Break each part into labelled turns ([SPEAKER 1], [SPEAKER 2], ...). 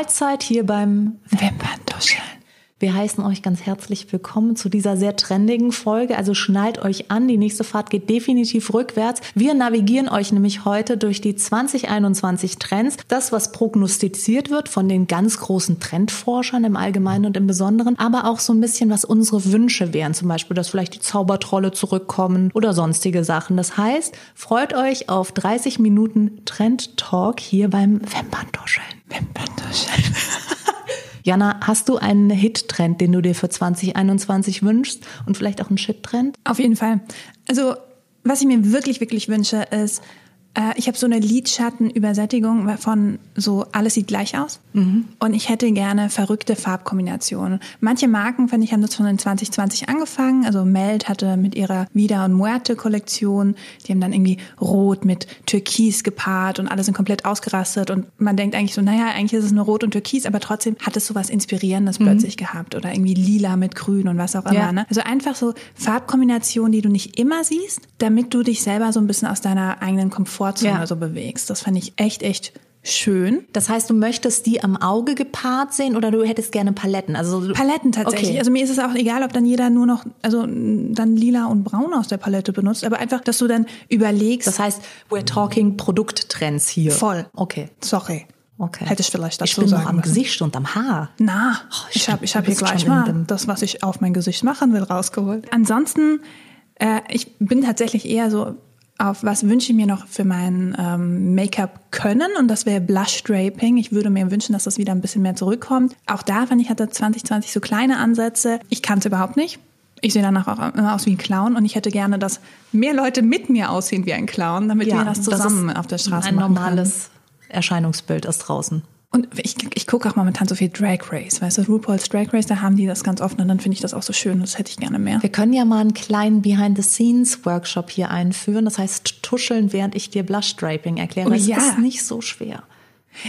[SPEAKER 1] Mahlzeit hier beim
[SPEAKER 2] Wimperntuscheln.
[SPEAKER 1] Wir heißen euch ganz herzlich willkommen zu dieser sehr trendigen Folge. Also schnallt euch an, die nächste Fahrt geht definitiv rückwärts. Wir navigieren euch nämlich heute durch die 2021 Trends. Das, was prognostiziert wird von den ganz großen Trendforschern im Allgemeinen und im Besonderen, aber auch so ein bisschen, was unsere Wünsche wären. Zum Beispiel, dass vielleicht die Zaubertrolle zurückkommen oder sonstige Sachen. Das heißt, freut euch auf 30 Minuten Trend Talk hier beim Wimperntuscheln. Jana, hast du einen Hit-Trend, den du dir für 2021 wünschst und vielleicht auch einen Shit-Trend?
[SPEAKER 2] Auf jeden Fall. Also, was ich mir wirklich, wirklich wünsche, ist äh, ich habe so eine Lidschattenübersättigung von so alles sieht gleich aus. Mhm. Und ich hätte gerne verrückte Farbkombinationen. Manche Marken, finde ich, haben das schon in 2020 angefangen. Also Meld hatte mit ihrer Vida und Muerte Kollektion, die haben dann irgendwie rot mit Türkis gepaart und alle sind komplett ausgerastet. Und man denkt eigentlich so, naja, eigentlich ist es nur rot und Türkis, aber trotzdem hat es so was Inspirierendes mhm. plötzlich gehabt. Oder irgendwie lila mit grün und was auch immer. Ja. Ne? Also einfach so Farbkombinationen, die du nicht immer siehst, damit du dich selber so ein bisschen aus deiner eigenen Komfort Komfortzone ja. so bewegst. Das fand ich echt, echt schön.
[SPEAKER 1] Das heißt, du möchtest die am Auge gepaart sehen oder du hättest gerne Paletten? Also
[SPEAKER 2] Paletten tatsächlich. Okay. Also mir ist es auch egal, ob dann jeder nur noch also dann lila und braun aus der Palette benutzt, aber einfach, dass du dann überlegst.
[SPEAKER 1] Das heißt, we're talking Produkttrends hier.
[SPEAKER 2] Voll.
[SPEAKER 1] Okay.
[SPEAKER 2] Sorry.
[SPEAKER 1] Okay.
[SPEAKER 2] Hätte ich vielleicht
[SPEAKER 1] dazu ich bin sagen noch am müssen. Gesicht und am Haar.
[SPEAKER 2] Na, oh, ich habe ich hab hier gleich mal das, was ich auf mein Gesicht machen will, rausgeholt. Ansonsten, äh, ich bin tatsächlich eher so auf was wünsche ich mir noch für mein ähm, Make-up können und das wäre Blush Draping. Ich würde mir wünschen, dass das wieder ein bisschen mehr zurückkommt. Auch da fand ich hatte 2020 so kleine Ansätze. Ich kann es überhaupt nicht. Ich sehe danach auch immer aus wie ein Clown und ich hätte gerne, dass mehr Leute mit mir aussehen wie ein Clown, damit ja, wir das zusammen das auf der Straße
[SPEAKER 1] ein
[SPEAKER 2] machen.
[SPEAKER 1] Ein normales Erscheinungsbild ist draußen.
[SPEAKER 2] Und ich, ich gucke auch momentan so viel Drag Race, weißt du, RuPaul's Drag Race, da haben die das ganz oft und dann finde ich das auch so schön, das hätte ich gerne mehr.
[SPEAKER 1] Wir können ja mal einen kleinen Behind-the-Scenes-Workshop hier einführen, das heißt tuscheln, während ich dir Blush Draping erkläre. Oh,
[SPEAKER 2] das ja.
[SPEAKER 1] ist nicht so schwer.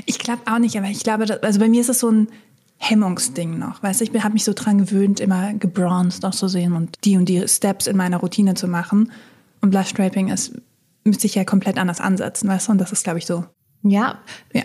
[SPEAKER 2] Ich glaube auch nicht, aber ich glaube, also bei mir ist es so ein Hemmungsding noch, weißt du, ich habe mich so dran gewöhnt, immer gebronzed auszusehen und die und die Steps in meiner Routine zu machen und Blush Draping ist müsste ich ja komplett anders ansetzen, weißt du? Und das ist, glaube ich, so
[SPEAKER 1] ja,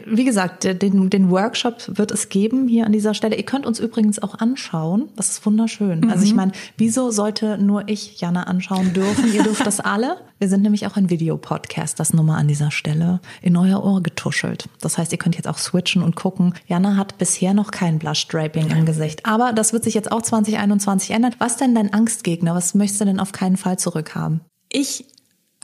[SPEAKER 1] wie gesagt, den, den Workshop wird es geben hier an dieser Stelle. Ihr könnt uns übrigens auch anschauen. Das ist wunderschön. Mhm. Also ich meine, wieso sollte nur ich Jana anschauen dürfen? Ihr dürft das alle. Wir sind nämlich auch ein Videopodcast, das Nummer an dieser Stelle in euer Ohr getuschelt. Das heißt, ihr könnt jetzt auch switchen und gucken. Jana hat bisher noch kein Blush Draping im Gesicht. Aber das wird sich jetzt auch 2021 ändern. Was denn dein Angstgegner? Was möchtest du denn auf keinen Fall zurückhaben?
[SPEAKER 2] Ich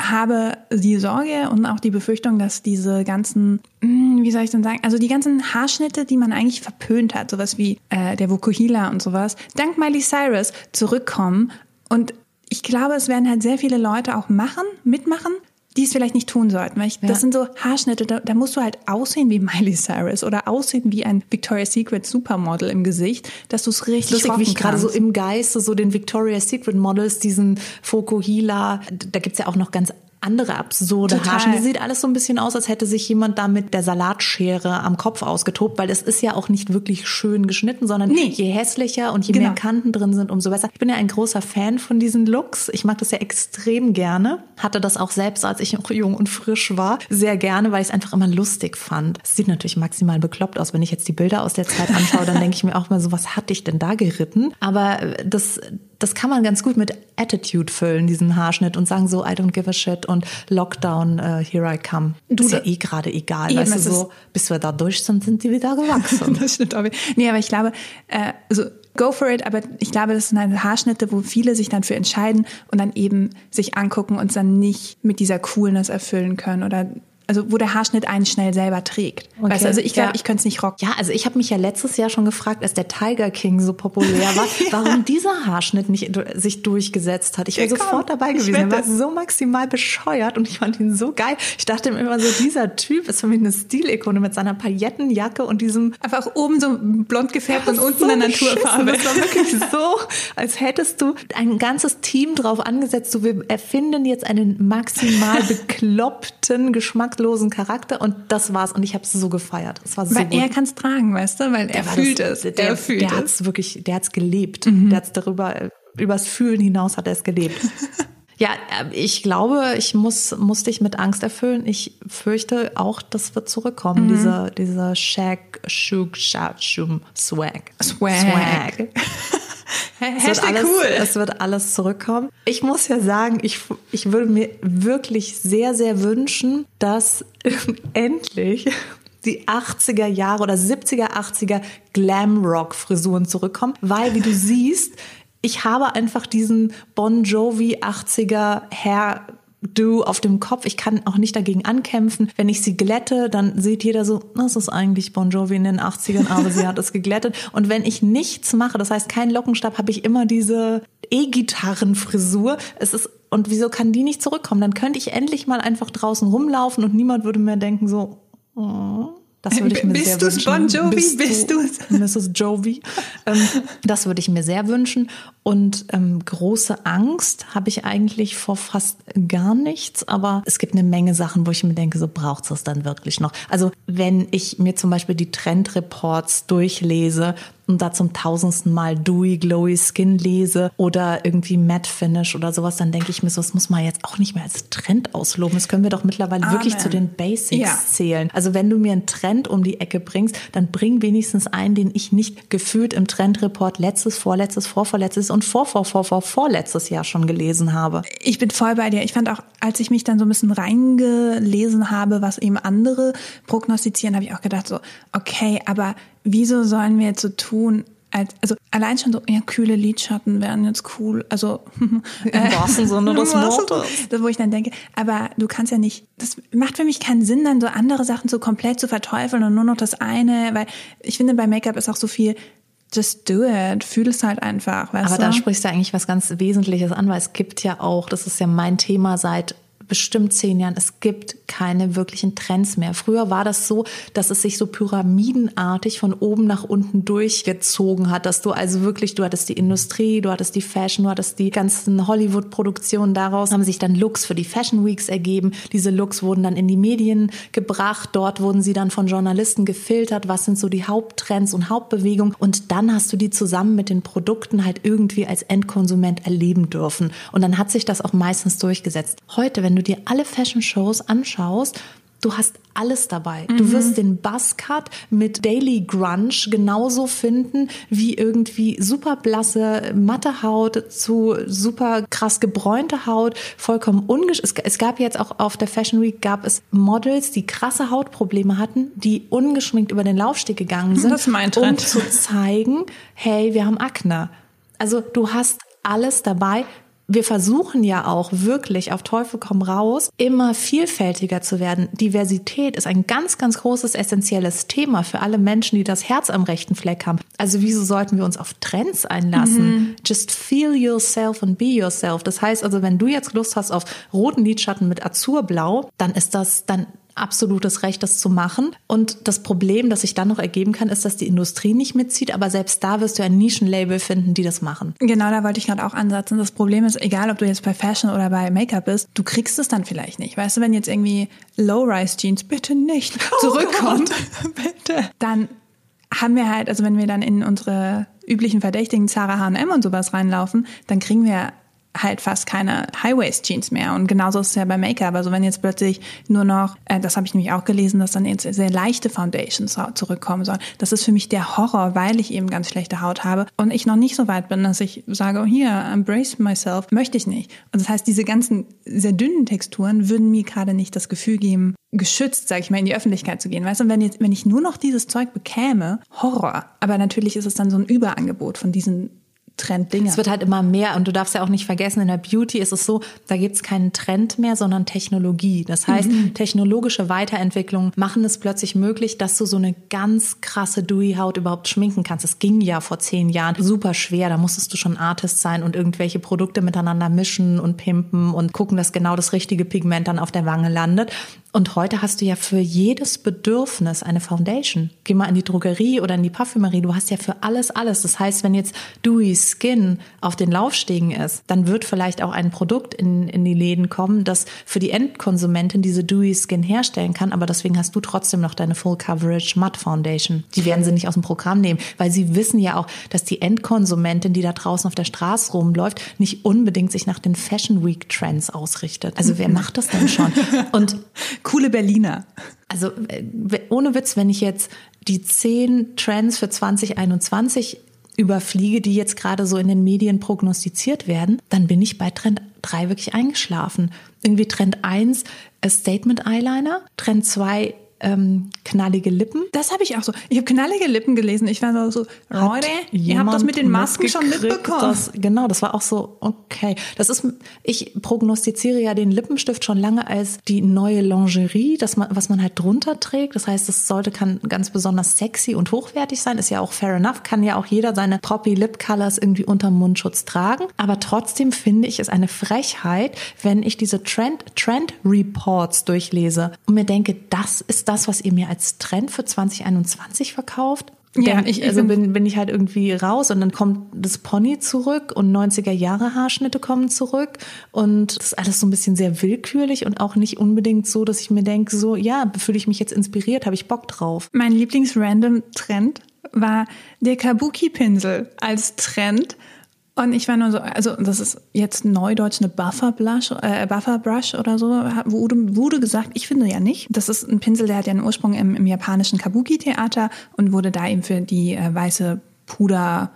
[SPEAKER 2] habe die Sorge und auch die Befürchtung, dass diese ganzen, hm, wie soll ich denn sagen, also die ganzen Haarschnitte, die man eigentlich verpönt hat, sowas wie äh, der Vokuhila und sowas, dank Miley Cyrus zurückkommen. Und ich glaube, es werden halt sehr viele Leute auch machen, mitmachen, die es vielleicht nicht tun sollten. Weil ich, ja. Das sind so Haarschnitte, da, da, musst du halt aussehen wie Miley Cyrus oder aussehen wie ein Victoria's Secret Supermodel im Gesicht, dass du es richtig Lustig,
[SPEAKER 1] wie ich gerade so im Geiste so den Victoria's Secret Models, diesen Fokuhila, da gibt's ja auch noch ganz andere absurde Total. Haarschnitte. Sieht alles so ein bisschen aus, als hätte sich jemand da mit der Salatschere am Kopf ausgetobt, weil es ist ja auch nicht wirklich schön geschnitten, sondern nee. je hässlicher und je genau. mehr Kanten drin sind, umso besser. Ich bin ja ein großer Fan von diesen Looks. Ich mag das ja extrem gerne. Hatte das auch selbst, als ich noch jung und frisch war, sehr gerne, weil ich es einfach immer lustig fand. Es sieht natürlich maximal bekloppt aus. Wenn ich jetzt die Bilder aus der Zeit anschaue, dann denke ich mir auch mal so, was hatte ich denn da geritten? Aber das das kann man ganz gut mit Attitude füllen, diesen Haarschnitt und sagen so, I don't give a shit und Lockdown, uh, here I come. Du, ist ja eh gerade egal, eben, weißt du, so, bis wir da durch sind, sind die wieder gewachsen.
[SPEAKER 2] das stimmt aber. Nee, aber ich glaube, äh, also go for it, aber ich glaube, das sind halt Haarschnitte, wo viele sich dann für entscheiden und dann eben sich angucken und dann nicht mit dieser Coolness erfüllen können oder also wo der Haarschnitt einen schnell selber trägt. Okay. Weißt du, also ich glaube, ja. ich könnte es nicht rocken.
[SPEAKER 1] Ja, also ich habe mich ja letztes Jahr schon gefragt, als der Tiger King so populär war, ja. warum dieser Haarschnitt nicht sich durchgesetzt hat. Ich wäre ja, sofort dabei gewesen. Er war so maximal bescheuert und ich fand ihn so geil. Ich dachte immer so, dieser Typ ist für mich eine Stilikone mit seiner Paillettenjacke und diesem
[SPEAKER 2] einfach oben so blond gefärbt und unten so eine Naturfarbe.
[SPEAKER 1] Das war wirklich so, als hättest du ein ganzes Team drauf angesetzt. So, wir erfinden jetzt einen maximal bekloppten Geschmack geschmacklosen Charakter und das war's und ich habe es so gefeiert. Es war so
[SPEAKER 2] weil
[SPEAKER 1] gut.
[SPEAKER 2] er kann es tragen, weißt du, weil er fühlt es.
[SPEAKER 1] Der,
[SPEAKER 2] er fühlt
[SPEAKER 1] der hat's wirklich, der hat's gelebt. Mhm. Der hat's darüber übers Fühlen hinaus hat er es gelebt. Ja, äh, ich glaube, ich muss, muss dich mit Angst erfüllen. Ich fürchte auch, das wird zurückkommen, mhm. dieser, dieser Shag, Shug, Shag, Shum, Swag.
[SPEAKER 2] Swag. Swag.
[SPEAKER 1] Hashtag alles, cool. Es wird alles zurückkommen. Ich muss ja sagen, ich, ich würde mir wirklich sehr, sehr wünschen, dass endlich die 80er Jahre oder 70er, 80er Glamrock-Frisuren zurückkommen, weil, wie du siehst, ich habe einfach diesen Bon Jovi 80er Hair Du auf dem Kopf. Ich kann auch nicht dagegen ankämpfen. Wenn ich sie glätte, dann sieht jeder so, das ist eigentlich Bon Jovi in den 80ern, aber sie hat es geglättet. Und wenn ich nichts mache, das heißt kein Lockenstab, habe ich immer diese E-Gitarrenfrisur. Es ist und wieso kann die nicht zurückkommen? Dann könnte ich endlich mal einfach draußen rumlaufen und niemand würde mehr denken so, oh, das würde ich mir
[SPEAKER 2] bist
[SPEAKER 1] sehr
[SPEAKER 2] wünschen. Bon Jovi? Bist, bist du
[SPEAKER 1] Mrs. Jovi? Ähm, das würde ich mir sehr wünschen. Und ähm, große Angst habe ich eigentlich vor fast gar nichts. Aber es gibt eine Menge Sachen, wo ich mir denke, so braucht es das dann wirklich noch. Also wenn ich mir zum Beispiel die Trendreports durchlese und da zum tausendsten Mal Dewy Glowy Skin lese oder irgendwie Matte Finish oder sowas, dann denke ich mir so, das muss man jetzt auch nicht mehr als Trend ausloben. Das können wir doch mittlerweile Amen. wirklich zu den Basics ja. zählen. Also wenn du mir einen Trend um die Ecke bringst, dann bring wenigstens einen, den ich nicht gefühlt im Trendreport letztes, vorletztes, vorvorletztes und vor, vor, vor, vor, vorletztes Jahr schon gelesen habe.
[SPEAKER 2] Ich bin voll bei dir. Ich fand auch, als ich mich dann so ein bisschen reingelesen habe, was eben andere prognostizieren, habe ich auch gedacht so, okay, aber wieso sollen wir jetzt so tun, als, also allein schon so, ja, kühle Lidschatten wären jetzt cool. Also
[SPEAKER 1] im wahrsten Sinne des Wortes.
[SPEAKER 2] Wo ich dann denke, aber du kannst ja nicht, das macht für mich keinen Sinn, dann so andere Sachen so komplett zu verteufeln und nur noch das eine, weil ich finde, bei Make-up ist auch so viel, just do it, fühl es halt einfach.
[SPEAKER 1] Weißt Aber
[SPEAKER 2] du?
[SPEAKER 1] da sprichst du eigentlich was ganz Wesentliches an, weil es gibt ja auch, das ist ja mein Thema seit bestimmt zehn Jahren, es gibt keine wirklichen Trends mehr. Früher war das so, dass es sich so pyramidenartig von oben nach unten durchgezogen hat, dass du also wirklich, du hattest die Industrie, du hattest die Fashion, du hattest die ganzen Hollywood-Produktionen. Daraus haben sich dann Looks für die Fashion Weeks ergeben. Diese Looks wurden dann in die Medien gebracht. Dort wurden sie dann von Journalisten gefiltert. Was sind so die Haupttrends und Hauptbewegungen? Und dann hast du die zusammen mit den Produkten halt irgendwie als Endkonsument erleben dürfen. Und dann hat sich das auch meistens durchgesetzt. Heute, wenn du dir alle Fashion-Shows anschaust, du hast alles dabei. Mhm. Du wirst den Buzzcut mit Daily Grunge genauso finden wie irgendwie super blasse matte Haut zu super krass gebräunte Haut, vollkommen ungesch es, es gab jetzt auch auf der Fashion Week gab es Models, die krasse Hautprobleme hatten, die ungeschminkt über den Laufsteg gegangen sind, um zu zeigen, hey, wir haben Akne. Also du hast alles dabei wir versuchen ja auch wirklich auf Teufel komm raus, immer vielfältiger zu werden. Diversität ist ein ganz, ganz großes, essentielles Thema für alle Menschen, die das Herz am rechten Fleck haben. Also wieso sollten wir uns auf Trends einlassen? Mhm. Just feel yourself and be yourself. Das heißt also, wenn du jetzt Lust hast auf roten Lidschatten mit Azurblau, dann ist das, dann absolutes Recht, das zu machen. Und das Problem, das sich dann noch ergeben kann, ist, dass die Industrie nicht mitzieht. Aber selbst da wirst du ein Nischenlabel finden, die das machen.
[SPEAKER 2] Genau, da wollte ich gerade auch ansetzen. Das Problem ist, egal ob du jetzt bei Fashion oder bei Make-up bist, du kriegst es dann vielleicht nicht. Weißt du, wenn jetzt irgendwie Low-Rise-Jeans bitte nicht oh zurückkommt, bitte, dann haben wir halt, also wenn wir dann in unsere üblichen Verdächtigen Zara H&M und sowas reinlaufen, dann kriegen wir halt fast keine High-Waist-Jeans mehr. Und genauso ist es ja bei Make-up. Also wenn jetzt plötzlich nur noch, äh, das habe ich nämlich auch gelesen, dass dann jetzt sehr leichte Foundations zurückkommen sollen. Das ist für mich der Horror, weil ich eben ganz schlechte Haut habe und ich noch nicht so weit bin, dass ich sage, oh, hier, embrace myself, möchte ich nicht. Und das heißt, diese ganzen sehr dünnen Texturen würden mir gerade nicht das Gefühl geben, geschützt, sage ich mal, in die Öffentlichkeit zu gehen. Weißt du, wenn, jetzt, wenn ich nur noch dieses Zeug bekäme, Horror. Aber natürlich ist es dann so ein Überangebot von diesen Trenddinge.
[SPEAKER 1] Es wird halt immer mehr und du darfst ja auch nicht vergessen, in der Beauty ist es so, da gibt es keinen Trend mehr, sondern Technologie. Das heißt, mhm. technologische Weiterentwicklungen machen es plötzlich möglich, dass du so eine ganz krasse Dewy-Haut überhaupt schminken kannst. Das ging ja vor zehn Jahren super schwer. Da musstest du schon Artist sein und irgendwelche Produkte miteinander mischen und pimpen und gucken, dass genau das richtige Pigment dann auf der Wange landet. Und heute hast du ja für jedes Bedürfnis eine Foundation. Geh mal in die Drogerie oder in die Parfümerie. Du hast ja für alles alles. Das heißt, wenn jetzt Dewy Skin auf den Laufstegen ist, dann wird vielleicht auch ein Produkt in, in die Läden kommen, das für die Endkonsumentin diese Dewy Skin herstellen kann. Aber deswegen hast du trotzdem noch deine Full Coverage Matte Foundation. Die werden sie nicht aus dem Programm nehmen, weil sie wissen ja auch, dass die Endkonsumentin, die da draußen auf der Straße rumläuft, nicht unbedingt sich nach den Fashion Week Trends ausrichtet. Also wer macht das denn schon? Und
[SPEAKER 2] Coole Berliner.
[SPEAKER 1] Also äh, ohne Witz, wenn ich jetzt die zehn Trends für 2021 überfliege, die jetzt gerade so in den Medien prognostiziert werden, dann bin ich bei Trend 3 wirklich eingeschlafen. Irgendwie Trend 1 Statement Eyeliner, Trend 2 ähm, knallige Lippen.
[SPEAKER 2] Das habe ich auch so. Ich habe knallige Lippen gelesen. Ich war so, Leute, ihr habt das mit den Masken schon mitbekommen.
[SPEAKER 1] Das, genau, das war auch so, okay. Das ist, ich prognostiziere ja den Lippenstift schon lange als die neue Lingerie, das man, was man halt drunter trägt. Das heißt, es sollte, kann ganz besonders sexy und hochwertig sein. Ist ja auch fair enough. Kann ja auch jeder seine Poppy Lip Colors irgendwie unterm Mundschutz tragen. Aber trotzdem finde ich es eine Frechheit, wenn ich diese Trend, Trend Reports durchlese und mir denke, das ist das, was ihr mir als Trend für 2021 verkauft? Ja, Denk, ich, also bin, bin ich halt irgendwie raus und dann kommt das Pony zurück und 90er Jahre Haarschnitte kommen zurück und das ist alles so ein bisschen sehr willkürlich und auch nicht unbedingt so, dass ich mir denke, so, ja, fühle ich mich jetzt inspiriert, habe ich Bock drauf.
[SPEAKER 2] Mein Lieblings-Random-Trend war der Kabuki-Pinsel als Trend und ich war nur so, also das ist jetzt neudeutsch eine Buffer Blush, äh, Buffer Brush oder so, wurde, wurde gesagt, ich finde ja nicht. Das ist ein Pinsel, der hat ja einen Ursprung im, im japanischen Kabuki-Theater und wurde da eben für die äh, weiße Puder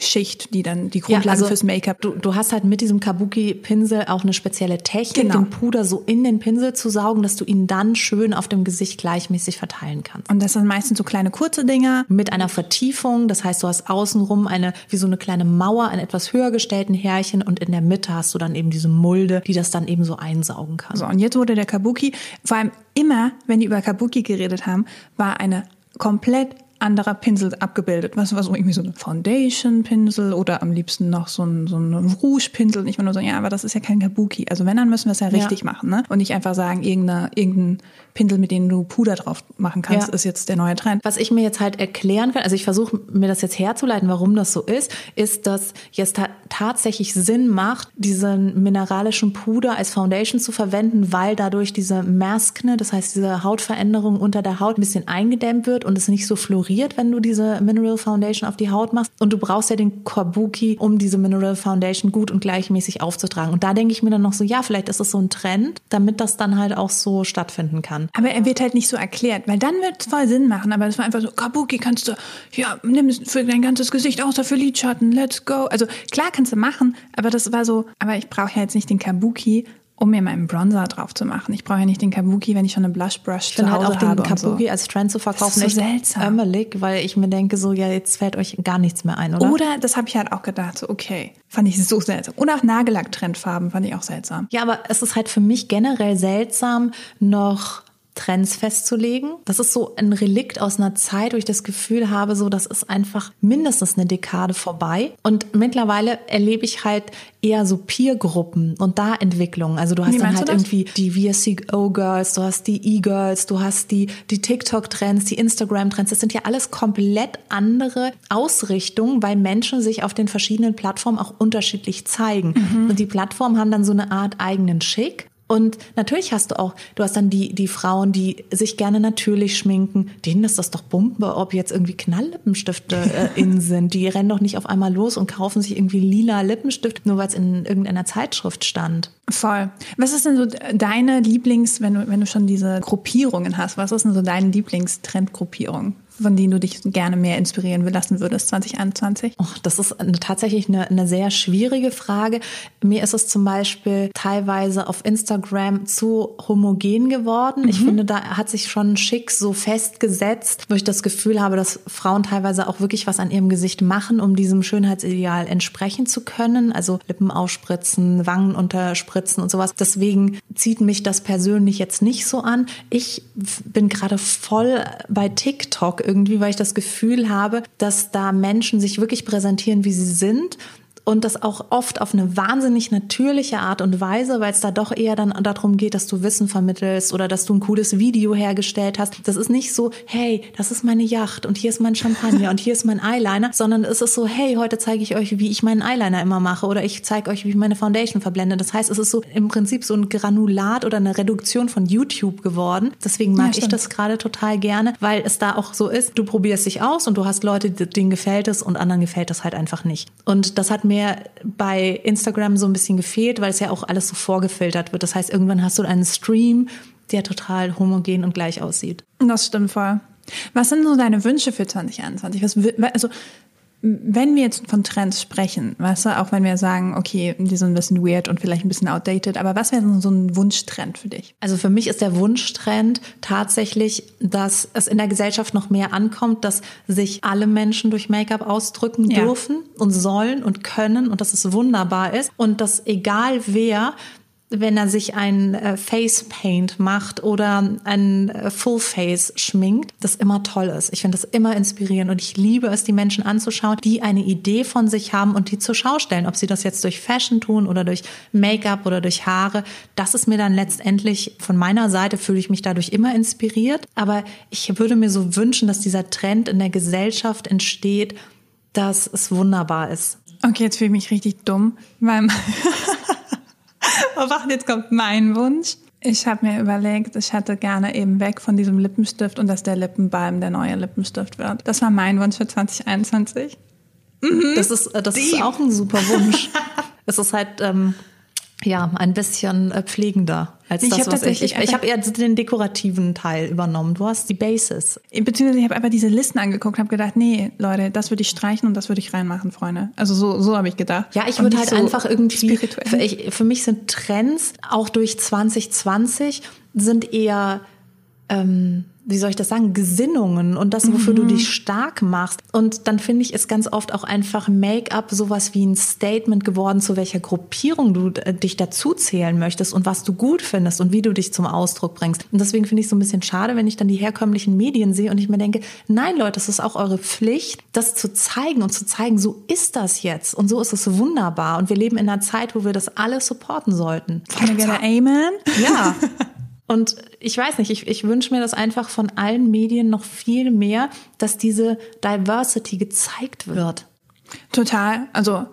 [SPEAKER 2] Schicht, die dann die Grundlage ja, also fürs Make-up.
[SPEAKER 1] Du, du hast halt mit diesem Kabuki-Pinsel auch eine spezielle Technik, genau. den Puder so in den Pinsel zu saugen, dass du ihn dann schön auf dem Gesicht gleichmäßig verteilen kannst.
[SPEAKER 2] Und das sind meistens so kleine kurze Dinger.
[SPEAKER 1] Mit einer Vertiefung, das heißt, du hast außenrum eine, wie so eine kleine Mauer, ein etwas höher gestellten Härchen und in der Mitte hast du dann eben diese Mulde, die das dann eben so einsaugen kann.
[SPEAKER 2] So, und jetzt wurde der Kabuki, vor allem immer, wenn die über Kabuki geredet haben, war eine komplett anderer Pinsel abgebildet. Was war so irgendwie so eine Foundation-Pinsel oder am liebsten noch so ein, so ein Rouge-Pinsel. Ich war nur so, ja, aber das ist ja kein Kabuki. Also wenn, dann müssen wir es ja richtig ja. machen, ne? Und nicht einfach sagen, irgendeine, irgendein Pinsel, mit denen du Puder drauf machen kannst, ja. ist jetzt der neue Trend.
[SPEAKER 1] Was ich mir jetzt halt erklären kann, also ich versuche mir das jetzt herzuleiten, warum das so ist, ist, dass jetzt ta tatsächlich Sinn macht, diesen mineralischen Puder als Foundation zu verwenden, weil dadurch diese Maskne, das heißt diese Hautveränderung unter der Haut ein bisschen eingedämmt wird und es nicht so floriert, wenn du diese Mineral Foundation auf die Haut machst. Und du brauchst ja den Kabuki, um diese Mineral Foundation gut und gleichmäßig aufzutragen. Und da denke ich mir dann noch so, ja, vielleicht ist es so ein Trend, damit das dann halt auch so stattfinden kann.
[SPEAKER 2] Aber er wird halt nicht so erklärt, weil dann wird es voll Sinn machen. Aber es war einfach so, Kabuki kannst du, ja, nimm es für dein ganzes Gesicht, außer für Lidschatten, let's go. Also klar kannst du machen, aber das war so, aber ich brauche ja jetzt nicht den Kabuki, um mir meinen Bronzer drauf zu machen. Ich brauche ja nicht den Kabuki, wenn ich schon eine Blush Brush zu Hause halt auch den
[SPEAKER 1] Kabuki
[SPEAKER 2] so.
[SPEAKER 1] als Trend zu verkaufen
[SPEAKER 2] das ist so seltsam.
[SPEAKER 1] ömmelig, weil ich mir denke so, ja, jetzt fällt euch gar nichts mehr ein, oder?
[SPEAKER 2] Oder, das habe ich halt auch gedacht, so okay, fand ich so seltsam. Und auch Nagellack-Trendfarben fand ich auch seltsam.
[SPEAKER 1] Ja, aber es ist halt für mich generell seltsam, noch Trends festzulegen. Das ist so ein Relikt aus einer Zeit, wo ich das Gefühl habe, so das ist einfach mindestens eine Dekade vorbei. Und mittlerweile erlebe ich halt eher so Peer-Gruppen und da Entwicklungen. Also du hast Wie dann halt irgendwie die VSCO-Girls, du hast die E-Girls, du hast die, die TikTok-Trends, die Instagram-Trends. Das sind ja alles komplett andere Ausrichtungen, weil Menschen sich auf den verschiedenen Plattformen auch unterschiedlich zeigen. Mhm. Und die Plattformen haben dann so eine Art eigenen Schick. Und natürlich hast du auch, du hast dann die, die Frauen, die sich gerne natürlich schminken. Denen ist das doch Bumpe, ob jetzt irgendwie Knalllippensstifte äh, in sind. Die rennen doch nicht auf einmal los und kaufen sich irgendwie lila Lippenstift, nur weil es in irgendeiner Zeitschrift stand.
[SPEAKER 2] Voll. Was ist denn so deine Lieblings, wenn du, wenn du schon diese Gruppierungen hast, was ist denn so deine Lieblingstrendgruppierung? Von denen du dich gerne mehr inspirieren lassen würdest 2021?
[SPEAKER 1] Oh, das ist eine, tatsächlich eine, eine sehr schwierige Frage. Mir ist es zum Beispiel teilweise auf Instagram zu homogen geworden. Mhm. Ich finde, da hat sich schon schick so festgesetzt, wo ich das Gefühl habe, dass Frauen teilweise auch wirklich was an ihrem Gesicht machen, um diesem Schönheitsideal entsprechen zu können. Also Lippen ausspritzen, Wangen unterspritzen und sowas. Deswegen zieht mich das persönlich jetzt nicht so an. Ich bin gerade voll bei TikTok irgendwie, weil ich das Gefühl habe, dass da Menschen sich wirklich präsentieren, wie sie sind und das auch oft auf eine wahnsinnig natürliche Art und Weise, weil es da doch eher dann darum geht, dass du Wissen vermittelst oder dass du ein cooles Video hergestellt hast. Das ist nicht so, hey, das ist meine Yacht und hier ist mein Champagner und hier ist mein Eyeliner, sondern es ist so, hey, heute zeige ich euch, wie ich meinen Eyeliner immer mache oder ich zeige euch, wie ich meine Foundation verblende. Das heißt, es ist so im Prinzip so ein Granulat oder eine Reduktion von YouTube geworden. Deswegen mag ja, ich das gerade total gerne, weil es da auch so ist, du probierst dich aus und du hast Leute, denen gefällt es und anderen gefällt das halt einfach nicht. Und das hat mir bei Instagram so ein bisschen gefehlt, weil es ja auch alles so vorgefiltert wird. Das heißt, irgendwann hast du einen Stream, der total homogen und gleich aussieht.
[SPEAKER 2] Das stimmt voll. Was sind so deine Wünsche für 2021? Was, also wenn wir jetzt von Trends sprechen, weißt du, auch wenn wir sagen, okay, die sind ein bisschen weird und vielleicht ein bisschen outdated, aber was wäre so ein Wunschtrend für dich?
[SPEAKER 1] Also für mich ist der Wunschtrend tatsächlich, dass es in der Gesellschaft noch mehr ankommt, dass sich alle Menschen durch Make-up ausdrücken ja. dürfen und sollen und können und dass es wunderbar ist und dass egal wer wenn er sich ein äh, Face Paint macht oder ein äh, Full Face schminkt, das immer toll ist. Ich finde das immer inspirierend und ich liebe es, die Menschen anzuschauen, die eine Idee von sich haben und die zur Schau stellen. Ob sie das jetzt durch Fashion tun oder durch Make-up oder durch Haare, das ist mir dann letztendlich von meiner Seite fühle ich mich dadurch immer inspiriert. Aber ich würde mir so wünschen, dass dieser Trend in der Gesellschaft entsteht, dass es wunderbar ist.
[SPEAKER 2] Okay, jetzt fühle ich mich richtig dumm, weil Oh, warte, jetzt kommt mein Wunsch. Ich habe mir überlegt, ich hätte gerne eben weg von diesem Lippenstift und dass der Lippenbalm der neue Lippenstift wird. Das war mein Wunsch für 2021.
[SPEAKER 1] Mhm. Das ist, äh, das ist auch ein super Wunsch. es ist halt ähm, ja, ein bisschen äh, pflegender als ich das, was ich. Ich, ich habe eher den dekorativen Teil übernommen. Du hast die Basis.
[SPEAKER 2] Beziehungsweise ich habe einfach diese Listen angeguckt und habe gedacht, nee, Leute, das würde ich streichen und das würde ich reinmachen, Freunde. Also so, so habe ich gedacht.
[SPEAKER 1] Ja, ich würde halt so einfach irgendwie, für, ich, für mich sind Trends auch durch 2020 sind eher ähm, wie soll ich das sagen, Gesinnungen und das, wofür mhm. du dich stark machst. Und dann finde ich, ist ganz oft auch einfach Make-up sowas wie ein Statement geworden, zu welcher Gruppierung du äh, dich dazu zählen möchtest und was du gut findest und wie du dich zum Ausdruck bringst. Und deswegen finde ich es so ein bisschen schade, wenn ich dann die herkömmlichen Medien sehe und ich mir denke, nein, Leute, es ist auch eure Pflicht, das zu zeigen und zu zeigen, so ist das jetzt und so ist es wunderbar. Und wir leben in einer Zeit, wo wir das alles supporten sollten.
[SPEAKER 2] Can I get an Amen?
[SPEAKER 1] Ja. Und ich weiß nicht, ich, ich wünsche mir das einfach von allen Medien noch viel mehr, dass diese Diversity gezeigt wird.
[SPEAKER 2] Total. Also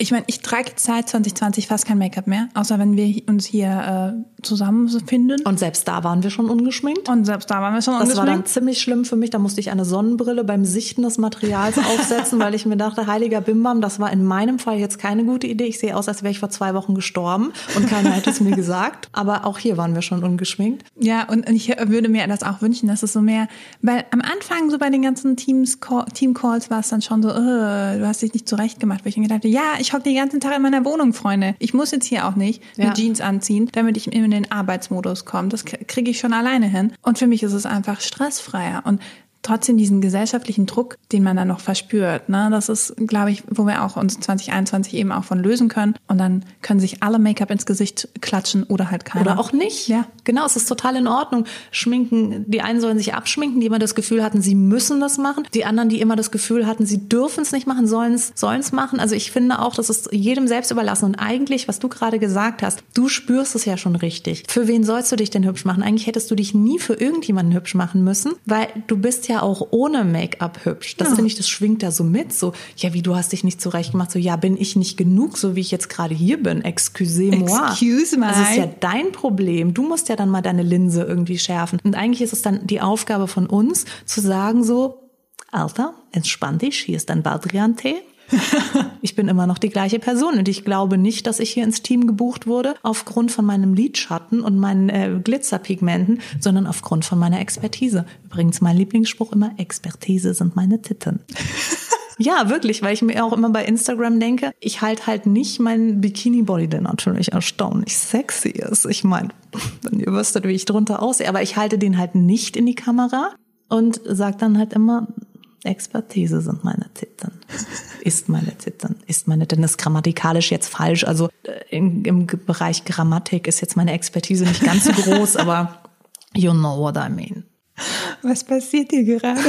[SPEAKER 2] ich meine, ich trage seit 2020 fast kein Make-up mehr, außer wenn wir uns hier äh, zusammenfinden.
[SPEAKER 1] Und selbst da waren wir schon ungeschminkt.
[SPEAKER 2] Und selbst da waren wir schon
[SPEAKER 1] das ungeschminkt. Das war dann ziemlich schlimm für mich. Da musste ich eine Sonnenbrille beim Sichten des Materials aufsetzen, weil ich mir dachte, heiliger Bimbam, das war in meinem Fall jetzt keine gute Idee. Ich sehe aus, als wäre ich vor zwei Wochen gestorben und keiner hätte es mir gesagt. Aber auch hier waren wir schon ungeschminkt.
[SPEAKER 2] Ja, und ich würde mir das auch wünschen, dass es so mehr, weil am Anfang so bei den ganzen Teams, Team-Calls war es dann schon so, du hast dich nicht zurecht gemacht, weil ich mir gedacht ja, ich ich hocke den ganzen Tag in meiner Wohnung, Freunde. Ich muss jetzt hier auch nicht ja. Jeans anziehen, damit ich in den Arbeitsmodus komme. Das kriege ich schon alleine hin. Und für mich ist es einfach stressfreier. Und trotzdem diesen gesellschaftlichen Druck, den man dann noch verspürt. Ne? Das ist, glaube ich, wo wir auch uns 2021 eben auch von lösen können. Und dann können sich alle Make-up ins Gesicht klatschen oder halt keiner.
[SPEAKER 1] Oder auch nicht. Ja. Genau, es ist total in Ordnung. Schminken, die einen sollen sich abschminken, die immer das Gefühl hatten, sie müssen das machen. Die anderen, die immer das Gefühl hatten, sie dürfen es nicht machen, sollen es sollen es machen. Also ich finde auch, das ist jedem selbst überlassen. Und eigentlich, was du gerade gesagt hast, du spürst es ja schon richtig. Für wen sollst du dich denn hübsch machen? Eigentlich hättest du dich nie für irgendjemanden hübsch machen müssen, weil du bist ja auch ohne Make-up hübsch. Das ja. finde ich, das schwingt da so mit. So, ja, wie du hast dich nicht zurecht gemacht. So, ja, bin ich nicht genug, so wie ich jetzt gerade hier bin. Excusez-moi.
[SPEAKER 2] Excuse me.
[SPEAKER 1] Das ist ja dein Problem. Du musst ja dann mal deine Linse irgendwie schärfen. Und eigentlich ist es dann die Aufgabe von uns, zu sagen so, Alter, entspann dich, hier ist dein Baldrian-Tee. ich bin immer noch die gleiche Person und ich glaube nicht, dass ich hier ins Team gebucht wurde aufgrund von meinem Lidschatten und meinen äh, Glitzerpigmenten, sondern aufgrund von meiner Expertise. Übrigens mein Lieblingsspruch immer, Expertise sind meine Titten. Ja, wirklich, weil ich mir auch immer bei Instagram denke, ich halte halt nicht meinen Bikini-Body, der natürlich erstaunlich sexy ist. Ich meine, wenn ihr wüsstet, wie ich drunter aussehe, aber ich halte den halt nicht in die Kamera und sage dann halt immer, Expertise sind meine Titten. Ist meine Titten. Ist meine Titten. Das ist grammatikalisch jetzt falsch. Also äh, im, im Bereich Grammatik ist jetzt meine Expertise nicht ganz so groß, aber you know what I mean.
[SPEAKER 2] Was passiert hier gerade?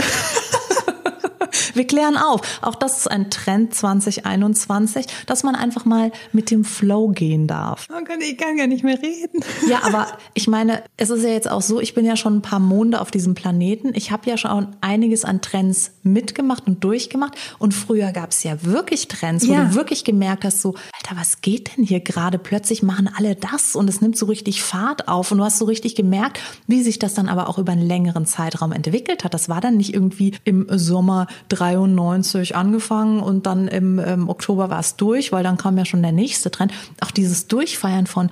[SPEAKER 1] Wir klären auf. Auch das ist ein Trend 2021, dass man einfach mal mit dem Flow gehen darf.
[SPEAKER 2] Oh Gott, ich kann gar nicht mehr reden.
[SPEAKER 1] Ja, aber ich meine, es ist ja jetzt auch so, ich bin ja schon ein paar Monde auf diesem Planeten. Ich habe ja schon einiges an Trends mitgemacht und durchgemacht. Und früher gab es ja wirklich Trends, wo ja. du wirklich gemerkt hast, so, Alter, was geht denn hier gerade? Plötzlich machen alle das und es nimmt so richtig Fahrt auf. Und du hast so richtig gemerkt, wie sich das dann aber auch über einen längeren Zeitraum entwickelt hat. Das war dann nicht irgendwie im Sommer 93 angefangen und dann im, im Oktober war es durch, weil dann kam ja schon der nächste Trend. Auch dieses Durchfeiern von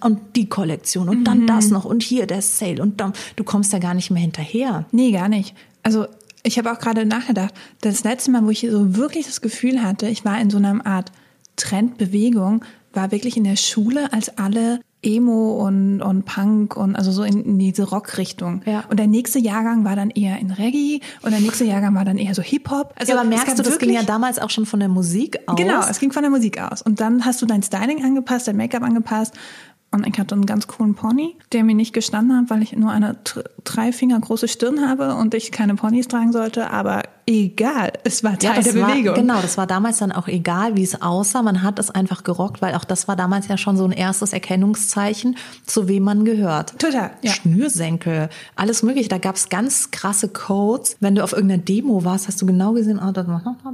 [SPEAKER 1] und die Kollektion und dann mhm. das noch und hier der Sale und dann, du kommst ja gar nicht mehr hinterher.
[SPEAKER 2] Nee, gar nicht. Also ich habe auch gerade nachgedacht, das letzte Mal, wo ich so wirklich das Gefühl hatte, ich war in so einer Art Trendbewegung, war wirklich in der Schule, als alle Emo und, und Punk und also so in, in diese Rockrichtung. Ja. Und der nächste Jahrgang war dann eher in Reggae und der nächste Jahrgang war dann eher so Hip-Hop.
[SPEAKER 1] Also ja, aber merkst du, das ging ja damals auch schon von der Musik aus?
[SPEAKER 2] Genau, es ging von der Musik aus. Und dann hast du dein Styling angepasst, dein Make-up angepasst und ich hatte einen ganz coolen Pony, der mir nicht gestanden hat, weil ich nur eine drei Finger große Stirn habe und ich keine Ponys tragen sollte. Aber egal, es war Teil ja, der
[SPEAKER 1] war,
[SPEAKER 2] Bewegung.
[SPEAKER 1] Genau, das war damals dann auch egal, wie es aussah. Man hat es einfach gerockt, weil auch das war damals ja schon so ein erstes Erkennungszeichen, zu wem man gehört.
[SPEAKER 2] Total.
[SPEAKER 1] Ja. Schnürsenkel, alles mögliche. Da gab es ganz krasse Codes. Wenn du auf irgendeiner Demo warst, hast du genau gesehen, ah,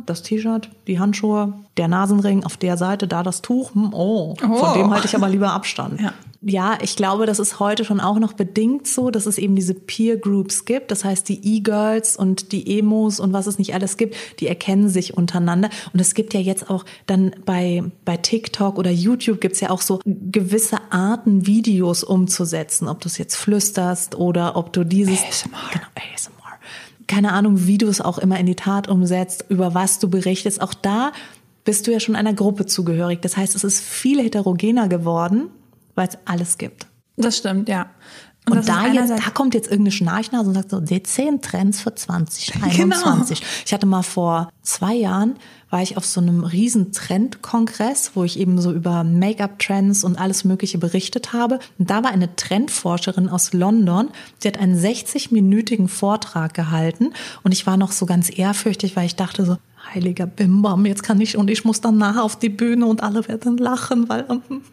[SPEAKER 1] das T-Shirt, die Handschuhe, der Nasenring auf der Seite, da das Tuch. Hm, oh, oh. von dem halte ich aber lieber Abstand.
[SPEAKER 2] Ja
[SPEAKER 1] ja, ich glaube, das ist heute schon auch noch bedingt so, dass es eben diese Peer Groups gibt. Das heißt, die E-Girls und die Emos und was es nicht alles gibt, die erkennen sich untereinander. Und es gibt ja jetzt auch dann bei, bei TikTok oder YouTube gibt's ja auch so gewisse Arten, Videos umzusetzen. Ob du es jetzt flüsterst oder ob du dieses...
[SPEAKER 2] ASMR.
[SPEAKER 1] Genau, ASMR. Keine Ahnung, wie du es auch immer in die Tat umsetzt, über was du berichtest. Auch da bist du ja schon einer Gruppe zugehörig. Das heißt, es ist viel heterogener geworden weil es alles gibt.
[SPEAKER 2] Das stimmt, ja.
[SPEAKER 1] Und, und da jetzt, da kommt jetzt irgendeine Schnarchnase und sagt so, die zehn Trends für 2021. Genau. Ich hatte mal vor zwei Jahren, war ich auf so einem riesen Trendkongress, wo ich eben so über Make-up-Trends und alles Mögliche berichtet habe. Und da war eine Trendforscherin aus London, die hat einen 60-minütigen Vortrag gehalten. Und ich war noch so ganz ehrfürchtig, weil ich dachte so, heiliger Bimbam, jetzt kann ich und ich muss dann nachher auf die Bühne und alle werden lachen, weil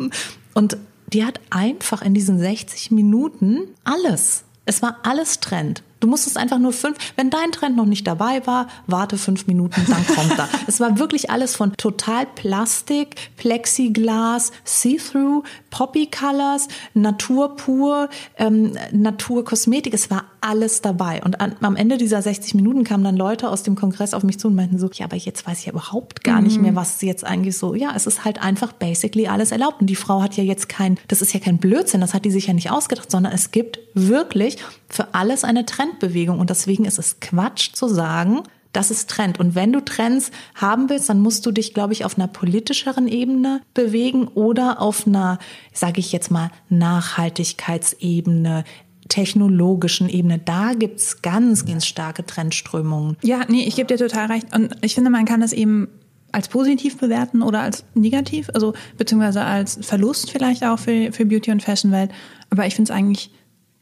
[SPEAKER 1] und die hat einfach in diesen 60 Minuten alles. Es war alles Trend. Du musstest einfach nur fünf, wenn dein Trend noch nicht dabei war, warte fünf Minuten, dann kommt er. es war wirklich alles von total Plastik, Plexiglas, See-Through, Poppy Colors, Natur pur, ähm, Naturkosmetik. Es war alles dabei. Und an, am Ende dieser 60 Minuten kamen dann Leute aus dem Kongress auf mich zu und meinten so, ja, aber jetzt weiß ich ja überhaupt gar nicht mehr, mhm. was jetzt eigentlich so, ja, es ist halt einfach basically alles erlaubt. Und die Frau hat ja jetzt kein, das ist ja kein Blödsinn, das hat die sich ja nicht ausgedacht, sondern es gibt wirklich für alles eine Trendbewegung. Und deswegen ist es Quatsch zu sagen, das ist Trend. Und wenn du Trends haben willst, dann musst du dich, glaube ich, auf einer politischeren Ebene bewegen oder auf einer, sage ich jetzt mal, Nachhaltigkeitsebene, technologischen Ebene. Da gibt's ganz, ganz starke Trendströmungen.
[SPEAKER 2] Ja, nee, ich gebe dir total recht. Und ich finde, man kann das eben als positiv bewerten oder als negativ, also beziehungsweise als Verlust vielleicht auch für, für Beauty- und Fashion-Welt. Aber ich finde es eigentlich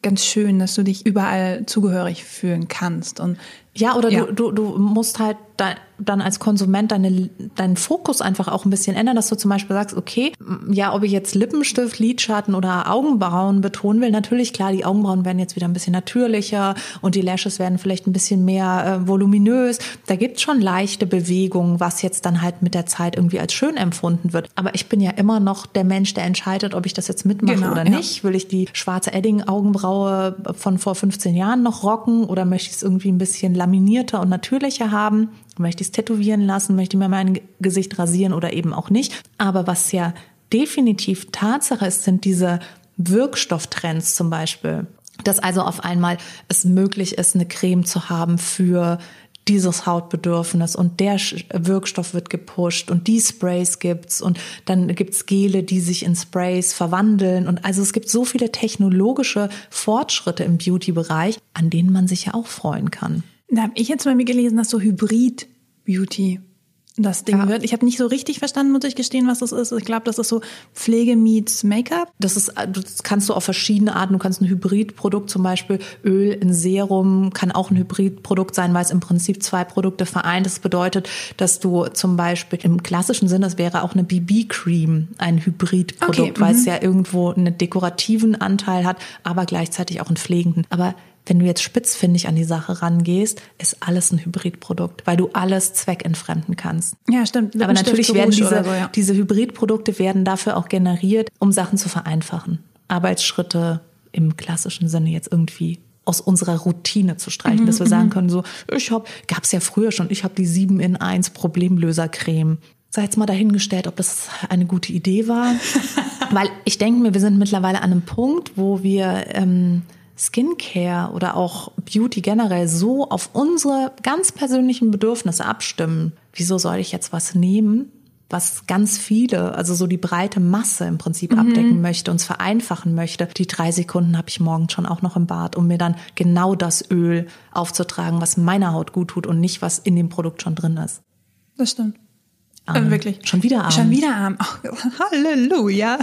[SPEAKER 2] ganz schön, dass du dich überall zugehörig fühlen kannst. Und
[SPEAKER 1] ja, oder ja. Du, du, du musst halt da, dann als Konsument deine, deinen Fokus einfach auch ein bisschen ändern, dass du zum Beispiel sagst, okay, ja, ob ich jetzt Lippenstift, Lidschatten oder Augenbrauen betonen will, natürlich klar, die Augenbrauen werden jetzt wieder ein bisschen natürlicher und die Lashes werden vielleicht ein bisschen mehr äh, voluminös. Da gibt's schon leichte Bewegungen, was jetzt dann halt mit der Zeit irgendwie als schön empfunden wird. Aber ich bin ja immer noch der Mensch, der entscheidet, ob ich das jetzt mitmache genau, oder ja. nicht. Will ich die schwarze Edding-Augenbraue von vor 15 Jahren noch rocken oder möchte ich es irgendwie ein bisschen laminierter und natürlicher haben? Möchte ich es tätowieren lassen? Möchte ich mir mein Gesicht rasieren oder eben auch nicht? Aber was ja definitiv Tatsache ist, sind diese Wirkstofftrends zum Beispiel. Dass also auf einmal es möglich ist, eine Creme zu haben für dieses Hautbedürfnis und der Wirkstoff wird gepusht und die Sprays gibt's und dann gibt's Gele, die sich in Sprays verwandeln und also es gibt so viele technologische Fortschritte im Beauty-Bereich, an denen man sich ja auch freuen kann.
[SPEAKER 2] Da habe ich jetzt mal gelesen, dass so Hybrid-Beauty das Ding ja. wird. Ich habe nicht so richtig verstanden, muss ich gestehen, was das ist. Ich glaube, das ist so Pflege meets Make-up.
[SPEAKER 1] Das ist, das kannst du auf verschiedene Arten. Du kannst ein Hybridprodukt, zum Beispiel Öl in Serum, kann auch ein Hybridprodukt sein, weil es im Prinzip zwei Produkte vereint. Das bedeutet, dass du zum Beispiel im klassischen Sinne, das wäre auch eine BB-Cream, ein Hybridprodukt, okay, weil es mhm. ja irgendwo einen dekorativen Anteil hat, aber gleichzeitig auch einen pflegenden. Aber wenn du jetzt spitzfindig an die Sache rangehst, ist alles ein Hybridprodukt, weil du alles zweckentfremden kannst.
[SPEAKER 2] Ja, stimmt.
[SPEAKER 1] Aber natürlich werden diese, so, ja. diese Hybridprodukte werden dafür auch generiert, um Sachen zu vereinfachen. Arbeitsschritte im klassischen Sinne jetzt irgendwie aus unserer Routine zu streichen, mhm, dass wir sagen mhm. können, so, ich habe, gab's ja früher schon, ich habe die 7 in 1 Problemlösercreme. Sei jetzt mal dahingestellt, ob das eine gute Idee war. Weil ich denke mir, wir sind mittlerweile an einem Punkt, wo wir ähm, Skincare oder auch Beauty generell so auf unsere ganz persönlichen Bedürfnisse abstimmen. Wieso soll ich jetzt was nehmen, was ganz viele, also so die breite Masse im Prinzip mhm. abdecken möchte, uns vereinfachen möchte. Die drei Sekunden habe ich morgen schon auch noch im Bad, um mir dann genau das Öl aufzutragen, was meiner Haut gut tut und nicht, was in dem Produkt schon drin ist.
[SPEAKER 2] Das stimmt.
[SPEAKER 1] Arm. Äh, wirklich. Schon wieder arm.
[SPEAKER 2] Schon wieder arm. Oh, Halleluja.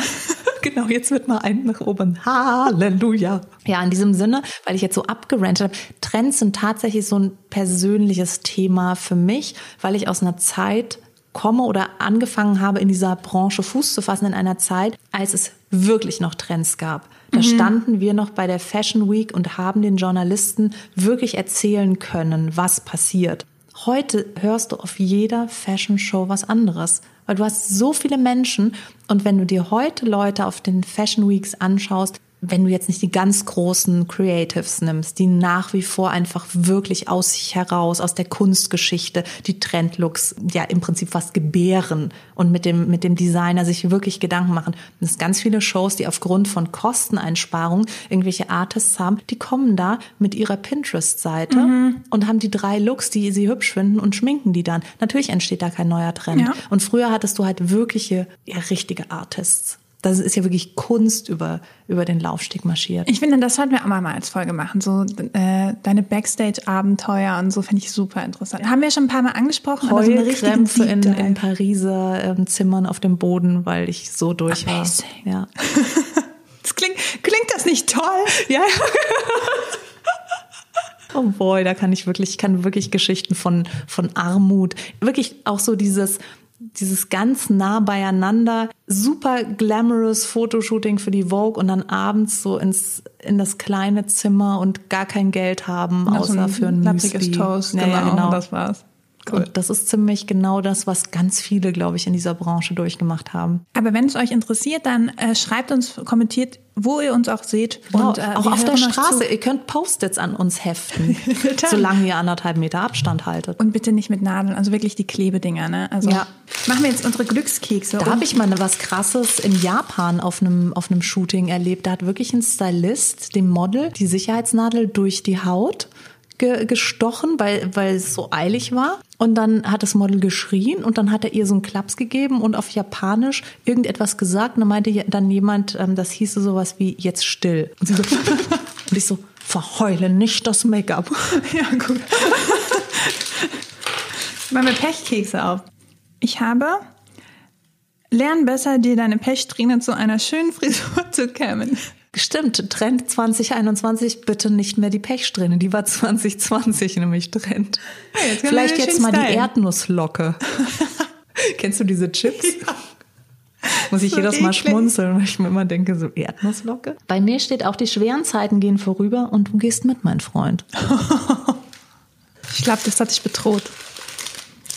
[SPEAKER 1] Genau, jetzt wird mal ein nach oben. Halleluja. Ja, in diesem Sinne, weil ich jetzt so abgerantet habe, Trends sind tatsächlich so ein persönliches Thema für mich, weil ich aus einer Zeit komme oder angefangen habe, in dieser Branche Fuß zu fassen, in einer Zeit, als es wirklich noch Trends gab. Da mhm. standen wir noch bei der Fashion Week und haben den Journalisten wirklich erzählen können, was passiert. Heute hörst du auf jeder Fashion Show was anderes, weil du hast so viele Menschen und wenn du dir heute Leute auf den Fashion Weeks anschaust, wenn du jetzt nicht die ganz großen Creatives nimmst, die nach wie vor einfach wirklich aus sich heraus, aus der Kunstgeschichte, die Trendlooks ja im Prinzip fast gebären und mit dem, mit dem Designer sich wirklich Gedanken machen. Und es ganz viele Shows, die aufgrund von Kosteneinsparungen irgendwelche Artists haben, die kommen da mit ihrer Pinterest-Seite mhm. und haben die drei Looks, die sie hübsch finden und schminken die dann. Natürlich entsteht da kein neuer Trend. Ja. Und früher hattest du halt wirkliche, ja, richtige Artists das ist ja wirklich Kunst über, über den Laufsteg marschiert.
[SPEAKER 2] Ich finde, das sollten wir auch mal als Folge machen. So äh, deine Backstage-Abenteuer und so finde ich super interessant. Haben wir schon ein paar Mal angesprochen.
[SPEAKER 1] Heulkrämpfe so in, in Pariser ähm, Zimmern auf dem Boden, weil ich so durch Amazing. war. Ja.
[SPEAKER 2] das klingt, klingt das nicht toll?
[SPEAKER 1] Ja. Oh boy, da kann ich wirklich, ich kann wirklich Geschichten von, von Armut, wirklich auch so dieses, dieses ganz nah beieinander, super glamorous Fotoshooting für die Vogue und dann abends so ins in das kleine Zimmer und gar kein Geld haben, außer so ein für ein Müsli.
[SPEAKER 2] Toast, ja, genau, genau, das war's.
[SPEAKER 1] Cool. Und das ist ziemlich genau das, was ganz viele, glaube ich, in dieser Branche durchgemacht haben.
[SPEAKER 2] Aber wenn es euch interessiert, dann äh, schreibt uns, kommentiert, wo ihr uns auch seht.
[SPEAKER 1] Genau, und, äh, auch auf der Straße. Ihr könnt Post-its an uns heften, solange ihr anderthalb Meter Abstand haltet.
[SPEAKER 2] Und bitte nicht mit Nadeln, also wirklich die Klebedinger. Ne? Also ja. machen wir jetzt unsere Glückskekse.
[SPEAKER 1] Da habe ich mal was Krasses in Japan auf einem, auf einem Shooting erlebt. Da hat wirklich ein Stylist dem Model die Sicherheitsnadel durch die Haut ge gestochen, weil, weil es so eilig war. Und dann hat das Model geschrien und dann hat er ihr so einen Klaps gegeben und auf Japanisch irgendetwas gesagt. Und dann meinte dann jemand, ähm, das hieße sowas wie jetzt still. Und, so, und ich so, verheule nicht das Make-up.
[SPEAKER 2] Ja, gut. Machen wir Pechkekse auf. Ich habe Lern besser, dir deine Pechsträhne zu einer schönen Frisur zu kämmen.
[SPEAKER 1] Stimmt, Trend 2021, bitte nicht mehr die Pechsträhne. Die war 2020 nämlich Trend. Ja, jetzt Vielleicht jetzt mal die Erdnusslocke. Kennst du diese Chips? Ja. Muss ich so jedes Mal schmunzeln, weil ich mir immer denke, so Erdnusslocke. Bei mir steht auch, die schweren Zeiten gehen vorüber und du gehst mit, mein Freund.
[SPEAKER 2] ich glaube, das hat dich bedroht.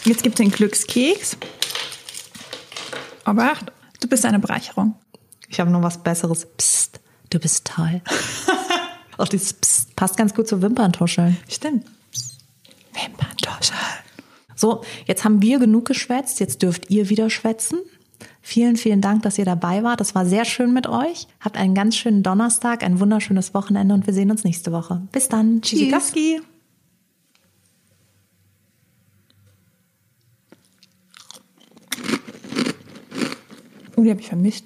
[SPEAKER 2] Jetzt gibt es den Glückskeks. Aber du bist eine Bereicherung.
[SPEAKER 1] Ich habe noch was Besseres. Psst du bist toll. Auch dieses Psst passt ganz gut zu Wimperntuscheln.
[SPEAKER 2] Stimmt. Wimperntuscheln.
[SPEAKER 1] So, jetzt haben wir genug geschwätzt, jetzt dürft ihr wieder schwätzen. Vielen, vielen Dank, dass ihr dabei wart. Das war sehr schön mit euch. Habt einen ganz schönen Donnerstag, ein wunderschönes Wochenende und wir sehen uns nächste Woche. Bis dann.
[SPEAKER 2] Tschüss. Oh, die habe ich vermisst.